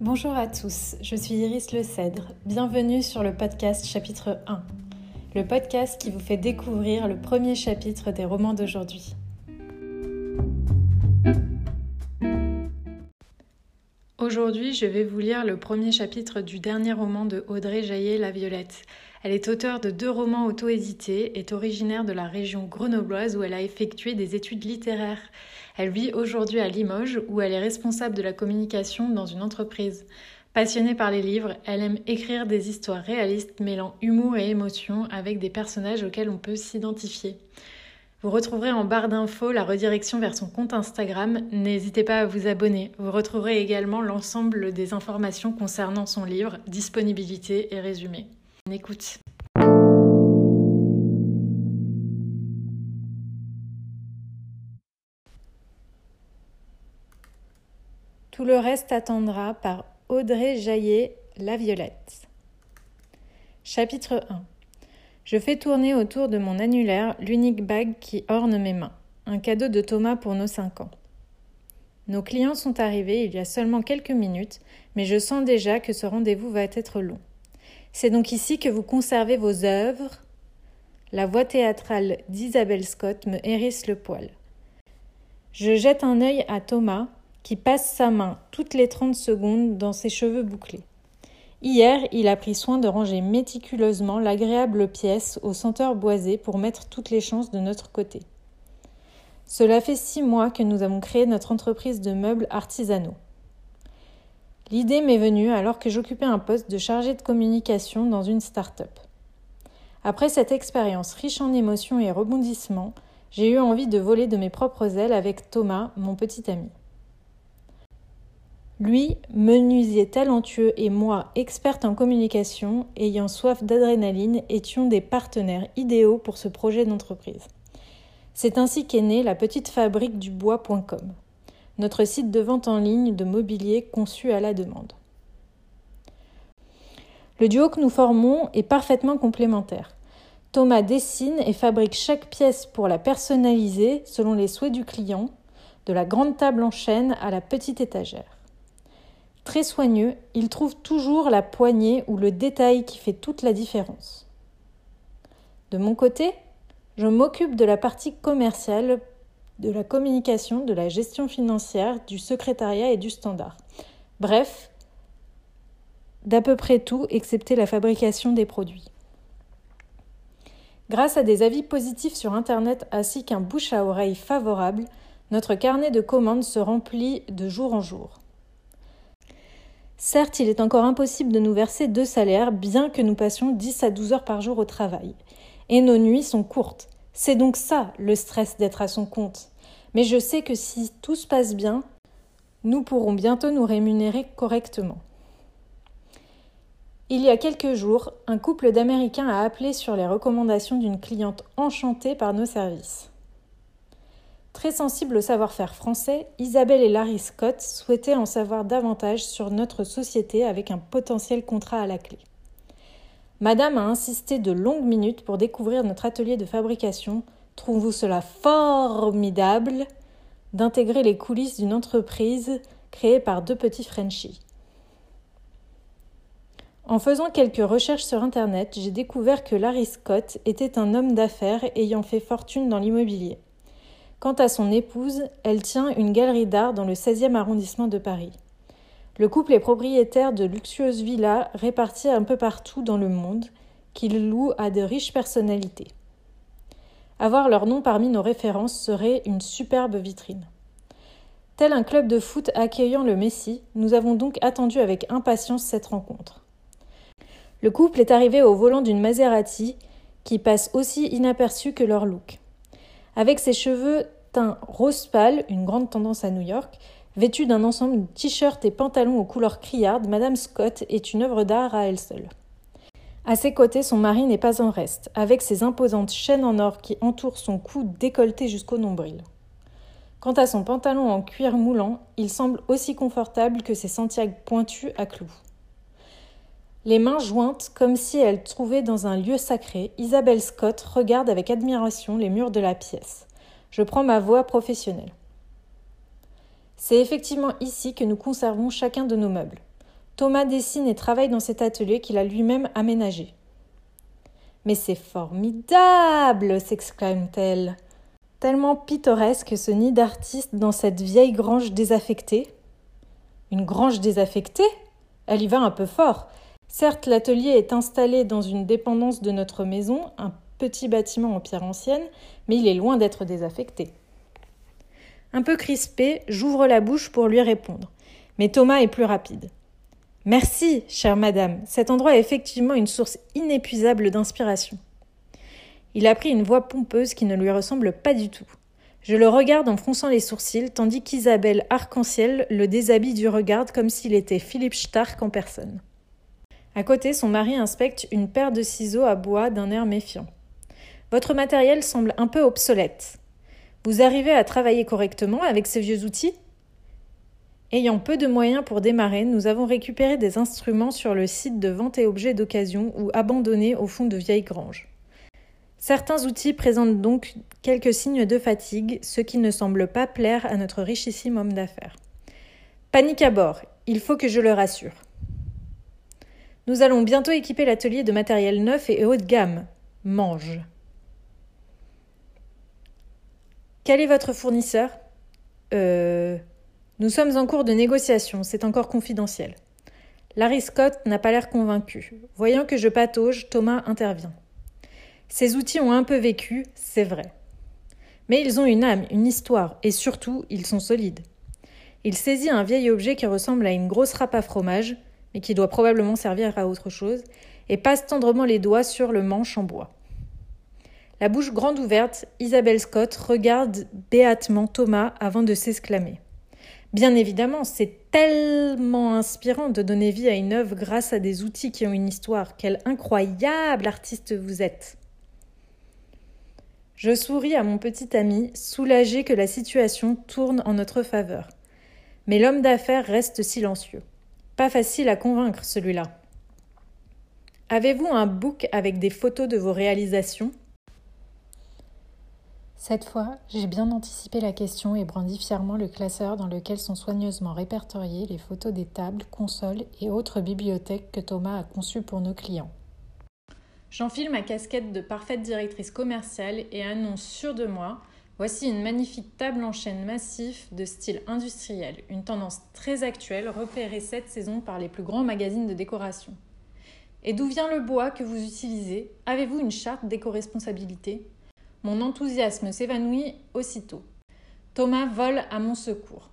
Bonjour à tous, je suis Iris Le Cèdre. Bienvenue sur le podcast chapitre 1, le podcast qui vous fait découvrir le premier chapitre des romans d'aujourd'hui. Aujourd'hui, je vais vous lire le premier chapitre du dernier roman de Audrey Jaillet La Violette. Elle est auteure de deux romans auto-édités, est originaire de la région grenobloise où elle a effectué des études littéraires. Elle vit aujourd'hui à Limoges où elle est responsable de la communication dans une entreprise. Passionnée par les livres, elle aime écrire des histoires réalistes mêlant humour et émotion avec des personnages auxquels on peut s'identifier. Vous retrouverez en barre d'infos la redirection vers son compte Instagram. N'hésitez pas à vous abonner. Vous retrouverez également l'ensemble des informations concernant son livre, disponibilité et résumé. Écoute. Tout le reste attendra par Audrey Jaillet, La Violette. Chapitre 1 je fais tourner autour de mon annulaire l'unique bague qui orne mes mains, un cadeau de Thomas pour nos cinq ans. Nos clients sont arrivés il y a seulement quelques minutes, mais je sens déjà que ce rendez-vous va être long. C'est donc ici que vous conservez vos œuvres. La voix théâtrale d'Isabelle Scott me hérisse le poil. Je jette un œil à Thomas, qui passe sa main toutes les trente secondes dans ses cheveux bouclés. Hier, il a pris soin de ranger méticuleusement l'agréable pièce aux senteurs boisées pour mettre toutes les chances de notre côté. Cela fait six mois que nous avons créé notre entreprise de meubles artisanaux. L'idée m'est venue alors que j'occupais un poste de chargé de communication dans une start-up. Après cette expérience riche en émotions et rebondissements, j'ai eu envie de voler de mes propres ailes avec Thomas, mon petit ami. Lui, menuisier talentueux et moi, experte en communication, ayant soif d'adrénaline, étions des partenaires idéaux pour ce projet d'entreprise. C'est ainsi qu'est née la petite fabrique du bois.com, notre site de vente en ligne de mobilier conçu à la demande. Le duo que nous formons est parfaitement complémentaire. Thomas dessine et fabrique chaque pièce pour la personnaliser selon les souhaits du client, de la grande table en chêne à la petite étagère. Très soigneux, il trouve toujours la poignée ou le détail qui fait toute la différence. De mon côté, je m'occupe de la partie commerciale, de la communication, de la gestion financière, du secrétariat et du standard. Bref, d'à peu près tout excepté la fabrication des produits. Grâce à des avis positifs sur Internet ainsi qu'un bouche à oreille favorable, notre carnet de commandes se remplit de jour en jour. Certes, il est encore impossible de nous verser deux salaires, bien que nous passions 10 à 12 heures par jour au travail. Et nos nuits sont courtes. C'est donc ça, le stress d'être à son compte. Mais je sais que si tout se passe bien, nous pourrons bientôt nous rémunérer correctement. Il y a quelques jours, un couple d'Américains a appelé sur les recommandations d'une cliente enchantée par nos services. Très sensible au savoir-faire français, Isabelle et Larry Scott souhaitaient en savoir davantage sur notre société avec un potentiel contrat à la clé. Madame a insisté de longues minutes pour découvrir notre atelier de fabrication. Trouvez-vous cela formidable d'intégrer les coulisses d'une entreprise créée par deux petits Frenchies En faisant quelques recherches sur Internet, j'ai découvert que Larry Scott était un homme d'affaires ayant fait fortune dans l'immobilier. Quant à son épouse, elle tient une galerie d'art dans le 16e arrondissement de Paris. Le couple est propriétaire de luxueuses villas réparties un peu partout dans le monde, qu'il loue à de riches personnalités. Avoir leur nom parmi nos références serait une superbe vitrine. Tel un club de foot accueillant le Messi, nous avons donc attendu avec impatience cette rencontre. Le couple est arrivé au volant d'une Maserati qui passe aussi inaperçue que leur look. Avec ses cheveux teints rose pâle, une grande tendance à New York, vêtue d'un ensemble de t-shirts et pantalons aux couleurs criardes, Madame Scott est une œuvre d'art à elle seule. À ses côtés, son mari n'est pas en reste, avec ses imposantes chaînes en or qui entourent son cou décolleté jusqu'au nombril. Quant à son pantalon en cuir moulant, il semble aussi confortable que ses Santiago pointus à clous. Les mains jointes, comme si elle trouvait dans un lieu sacré, Isabelle Scott regarde avec admiration les murs de la pièce. Je prends ma voix professionnelle. C'est effectivement ici que nous conservons chacun de nos meubles. Thomas dessine et travaille dans cet atelier qu'il a lui-même aménagé. Mais c'est formidable s'exclame-t-elle. Tellement pittoresque ce nid d'artiste dans cette vieille grange désaffectée. Une grange désaffectée? Elle y va un peu fort. Certes, l'atelier est installé dans une dépendance de notre maison, un petit bâtiment en pierre ancienne, mais il est loin d'être désaffecté. Un peu crispé, j'ouvre la bouche pour lui répondre. Mais Thomas est plus rapide. Merci, chère madame, cet endroit est effectivement une source inépuisable d'inspiration. Il a pris une voix pompeuse qui ne lui ressemble pas du tout. Je le regarde en fronçant les sourcils, tandis qu'Isabelle Arc-en-Ciel le déshabille du regard comme s'il était Philippe Stark en personne. À côté, son mari inspecte une paire de ciseaux à bois d'un air méfiant. Votre matériel semble un peu obsolète. Vous arrivez à travailler correctement avec ces vieux outils? Ayant peu de moyens pour démarrer, nous avons récupéré des instruments sur le site de vente et objets d'occasion ou abandonnés au fond de vieilles granges. Certains outils présentent donc quelques signes de fatigue, ce qui ne semble pas plaire à notre richissime homme d'affaires. Panique à bord, il faut que je le rassure. Nous allons bientôt équiper l'atelier de matériel neuf et haut de gamme. Mange. Quel est votre fournisseur Euh. Nous sommes en cours de négociation, c'est encore confidentiel. Larry Scott n'a pas l'air convaincu. Voyant que je patauge, Thomas intervient. Ces outils ont un peu vécu, c'est vrai. Mais ils ont une âme, une histoire, et surtout, ils sont solides. Il saisit un vieil objet qui ressemble à une grosse râpe à fromage, mais qui doit probablement servir à autre chose, et passe tendrement les doigts sur le manche en bois. La bouche grande ouverte, Isabelle Scott regarde béatement Thomas avant de s'exclamer. Bien évidemment, c'est tellement inspirant de donner vie à une œuvre grâce à des outils qui ont une histoire. Quel incroyable artiste vous êtes. Je souris à mon petit ami, soulagé que la situation tourne en notre faveur. Mais l'homme d'affaires reste silencieux. Pas facile à convaincre celui-là. Avez-vous un book avec des photos de vos réalisations? Cette fois, j'ai bien anticipé la question et brandi fièrement le classeur dans lequel sont soigneusement répertoriées les photos des tables, consoles et autres bibliothèques que Thomas a conçues pour nos clients. J'enfile ma casquette de parfaite directrice commerciale et annonce sûr de moi Voici une magnifique table en chaîne massif de style industriel, une tendance très actuelle repérée cette saison par les plus grands magazines de décoration. Et d'où vient le bois que vous utilisez? Avez-vous une charte d'éco-responsabilité Mon enthousiasme s'évanouit aussitôt. Thomas vole à mon secours.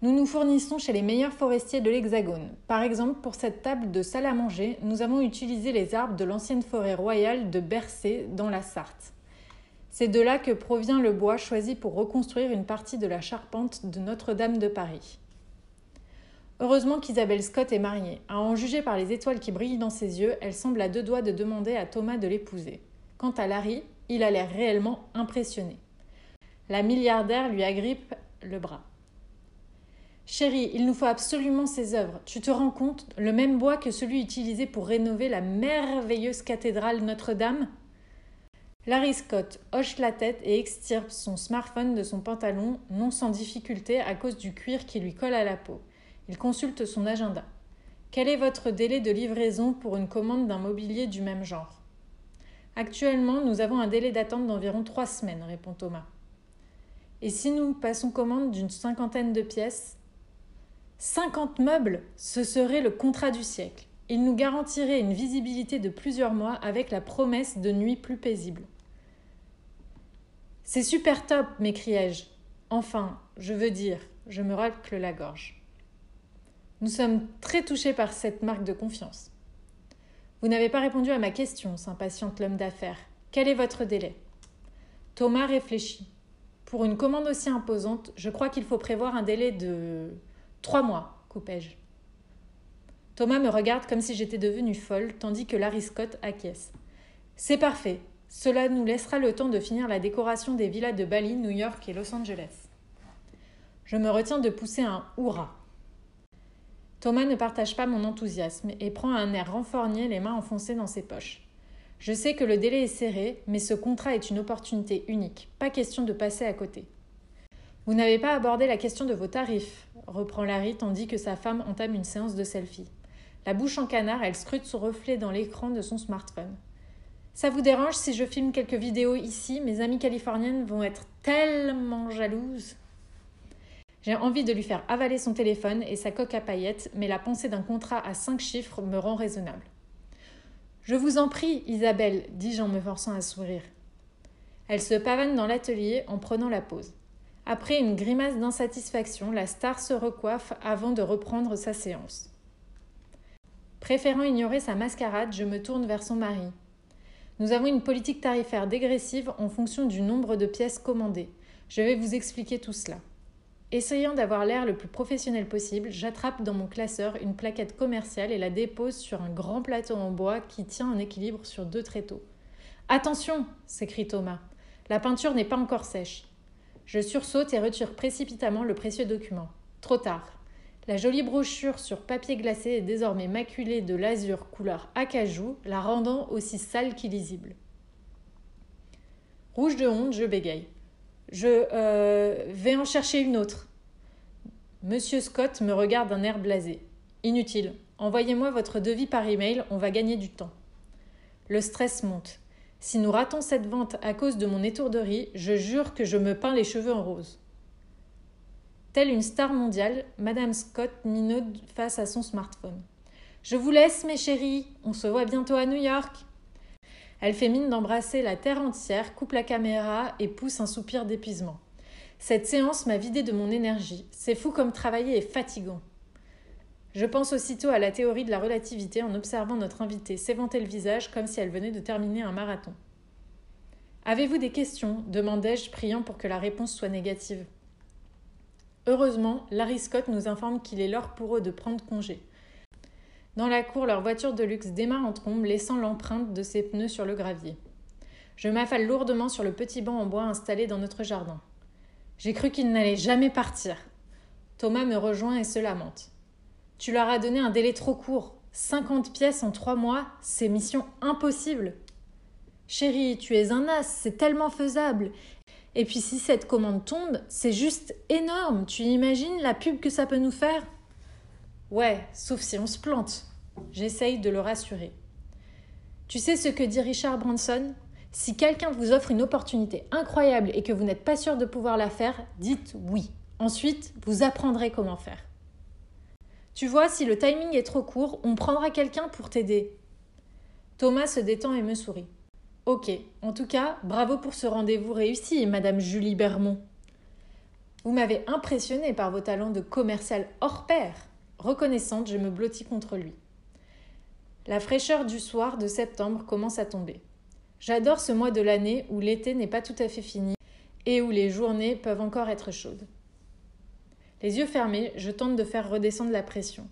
Nous nous fournissons chez les meilleurs forestiers de l'Hexagone. Par exemple, pour cette table de salle à manger, nous avons utilisé les arbres de l'ancienne forêt royale de Bercé dans la Sarthe. C'est de là que provient le bois choisi pour reconstruire une partie de la charpente de Notre-Dame de Paris. Heureusement qu'Isabelle Scott est mariée. À en juger par les étoiles qui brillent dans ses yeux, elle semble à deux doigts de demander à Thomas de l'épouser. Quant à Larry, il a l'air réellement impressionné. La milliardaire lui agrippe le bras. Chérie, il nous faut absolument ces œuvres. Tu te rends compte? Le même bois que celui utilisé pour rénover la merveilleuse cathédrale Notre-Dame? Larry Scott hoche la tête et extirpe son smartphone de son pantalon, non sans difficulté à cause du cuir qui lui colle à la peau. Il consulte son agenda. Quel est votre délai de livraison pour une commande d'un mobilier du même genre? Actuellement, nous avons un délai d'attente d'environ trois semaines, répond Thomas. Et si nous passons commande d'une cinquantaine de pièces, 50 meubles, ce serait le contrat du siècle. Il nous garantirait une visibilité de plusieurs mois avec la promesse de nuits plus paisibles. C'est super top, m'écriai-je. Enfin, je veux dire, je me racle la gorge. Nous sommes très touchés par cette marque de confiance. Vous n'avez pas répondu à ma question, s'impatiente l'homme d'affaires. Quel est votre délai? Thomas réfléchit. Pour une commande aussi imposante, je crois qu'il faut prévoir un délai de Trois mois, coupai-je. Thomas me regarde comme si j'étais devenue folle, tandis que Larry Scott acquiesce. C'est parfait. Cela nous laissera le temps de finir la décoration des villas de Bali, New York et Los Angeles. Je me retiens de pousser un hurrah. Thomas ne partage pas mon enthousiasme et prend un air renforgné, les mains enfoncées dans ses poches. Je sais que le délai est serré, mais ce contrat est une opportunité unique. Pas question de passer à côté. Vous n'avez pas abordé la question de vos tarifs, reprend Larry tandis que sa femme entame une séance de selfie. La bouche en canard, elle scrute son reflet dans l'écran de son smartphone. Ça vous dérange si je filme quelques vidéos ici? Mes amies californiennes vont être tellement jalouses. J'ai envie de lui faire avaler son téléphone et sa coque à paillettes, mais la pensée d'un contrat à cinq chiffres me rend raisonnable. Je vous en prie, Isabelle, dis-je en me forçant à sourire. Elle se pavane dans l'atelier en prenant la pause. Après une grimace d'insatisfaction, la star se recoiffe avant de reprendre sa séance. Préférant ignorer sa mascarade, je me tourne vers son mari. Nous avons une politique tarifaire dégressive en fonction du nombre de pièces commandées. Je vais vous expliquer tout cela. Essayant d'avoir l'air le plus professionnel possible, j'attrape dans mon classeur une plaquette commerciale et la dépose sur un grand plateau en bois qui tient en équilibre sur deux tréteaux. Attention s'écrie Thomas. La peinture n'est pas encore sèche. Je sursaute et retire précipitamment le précieux document. Trop tard. La jolie brochure sur papier glacé est désormais maculée de l'azur couleur acajou, la rendant aussi sale qu'illisible. Rouge de honte, je bégaye. Je euh, vais en chercher une autre. Monsieur Scott me regarde d'un air blasé. Inutile. Envoyez-moi votre devis par email, on va gagner du temps. Le stress monte. Si nous ratons cette vente à cause de mon étourderie, je jure que je me peins les cheveux en rose. Telle une star mondiale, Madame Scott minaude face à son smartphone. Je vous laisse, mes chéris, on se voit bientôt à New York. Elle fait mine d'embrasser la terre entière, coupe la caméra et pousse un soupir d'épuisement. Cette séance m'a vidé de mon énergie. C'est fou comme travailler est fatigant. Je pense aussitôt à la théorie de la relativité en observant notre invitée s'éventer le visage comme si elle venait de terminer un marathon. Avez-vous des questions? demandai-je, priant pour que la réponse soit négative. Heureusement, Larry Scott nous informe qu'il est l'heure pour eux de prendre congé. Dans la cour, leur voiture de luxe démarre en trombe, laissant l'empreinte de ses pneus sur le gravier. Je m'affale lourdement sur le petit banc en bois installé dans notre jardin. J'ai cru qu'il n'allait jamais partir. Thomas me rejoint et se lamente. Tu leur as donné un délai trop court. 50 pièces en trois mois, c'est mission impossible. Chérie, tu es un as, c'est tellement faisable. Et puis si cette commande tombe, c'est juste énorme. Tu imagines la pub que ça peut nous faire? Ouais, sauf si on se plante. J'essaye de le rassurer. Tu sais ce que dit Richard Branson? Si quelqu'un vous offre une opportunité incroyable et que vous n'êtes pas sûr de pouvoir la faire, dites oui. Ensuite, vous apprendrez comment faire. Tu vois, si le timing est trop court, on prendra quelqu'un pour t'aider. Thomas se détend et me sourit. Ok, en tout cas, bravo pour ce rendez-vous réussi, Madame Julie Bermond. Vous m'avez impressionné par vos talents de commercial hors pair. Reconnaissante, je me blottis contre lui. La fraîcheur du soir de septembre commence à tomber. J'adore ce mois de l'année où l'été n'est pas tout à fait fini et où les journées peuvent encore être chaudes. Les yeux fermés, je tente de faire redescendre la pression.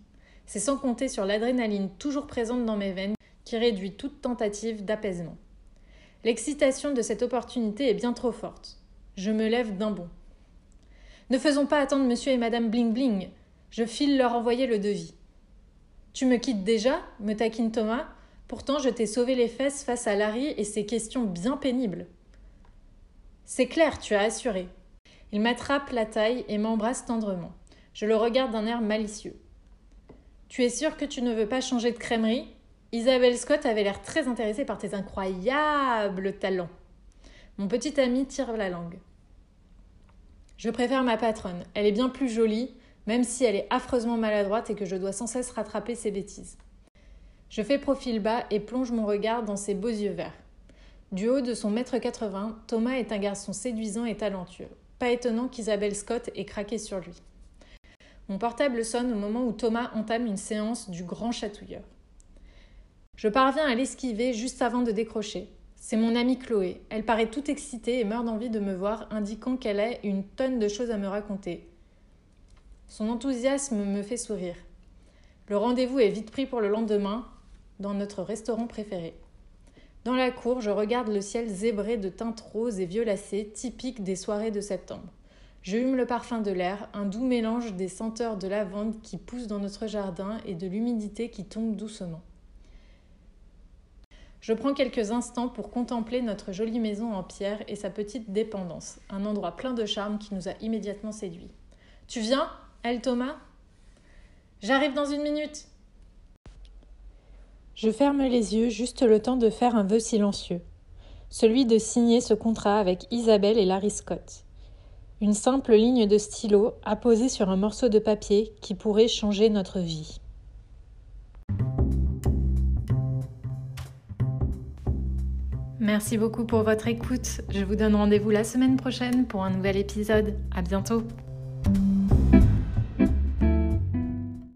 C'est sans compter sur l'adrénaline toujours présente dans mes veines qui réduit toute tentative d'apaisement. L'excitation de cette opportunité est bien trop forte. Je me lève d'un bond. Ne faisons pas attendre monsieur et madame Bling Bling. Je file leur envoyer le devis. Tu me quittes déjà me taquine Thomas. Pourtant, je t'ai sauvé les fesses face à Larry et ses questions bien pénibles. C'est clair, tu as assuré. Il m'attrape la taille et m'embrasse tendrement. Je le regarde d'un air malicieux. Tu es sûr que tu ne veux pas changer de crèmerie? Isabelle Scott avait l'air très intéressée par tes incroyables talents. Mon petit ami tire la langue. Je préfère ma patronne. Elle est bien plus jolie, même si elle est affreusement maladroite et que je dois sans cesse rattraper ses bêtises. Je fais profil bas et plonge mon regard dans ses beaux yeux verts. Du haut de son mètre 80, Thomas est un garçon séduisant et talentueux. Pas étonnant qu'Isabelle Scott ait craqué sur lui. Mon portable sonne au moment où Thomas entame une séance du grand chatouilleur. Je parviens à l'esquiver juste avant de décrocher. C'est mon amie Chloé. Elle paraît toute excitée et meurt d'envie de me voir, indiquant qu'elle a une tonne de choses à me raconter. Son enthousiasme me fait sourire. Le rendez-vous est vite pris pour le lendemain, dans notre restaurant préféré. Dans la cour, je regarde le ciel zébré de teintes roses et violacées, typiques des soirées de septembre. Je hume le parfum de l'air, un doux mélange des senteurs de lavande qui poussent dans notre jardin et de l'humidité qui tombe doucement. Je prends quelques instants pour contempler notre jolie maison en pierre et sa petite dépendance, un endroit plein de charme qui nous a immédiatement séduits. Tu viens, elle Thomas? J'arrive dans une minute. Je ferme les yeux juste le temps de faire un vœu silencieux, celui de signer ce contrat avec Isabelle et Larry Scott. Une simple ligne de stylo apposée sur un morceau de papier qui pourrait changer notre vie. Merci beaucoup pour votre écoute. Je vous donne rendez-vous la semaine prochaine pour un nouvel épisode. À bientôt.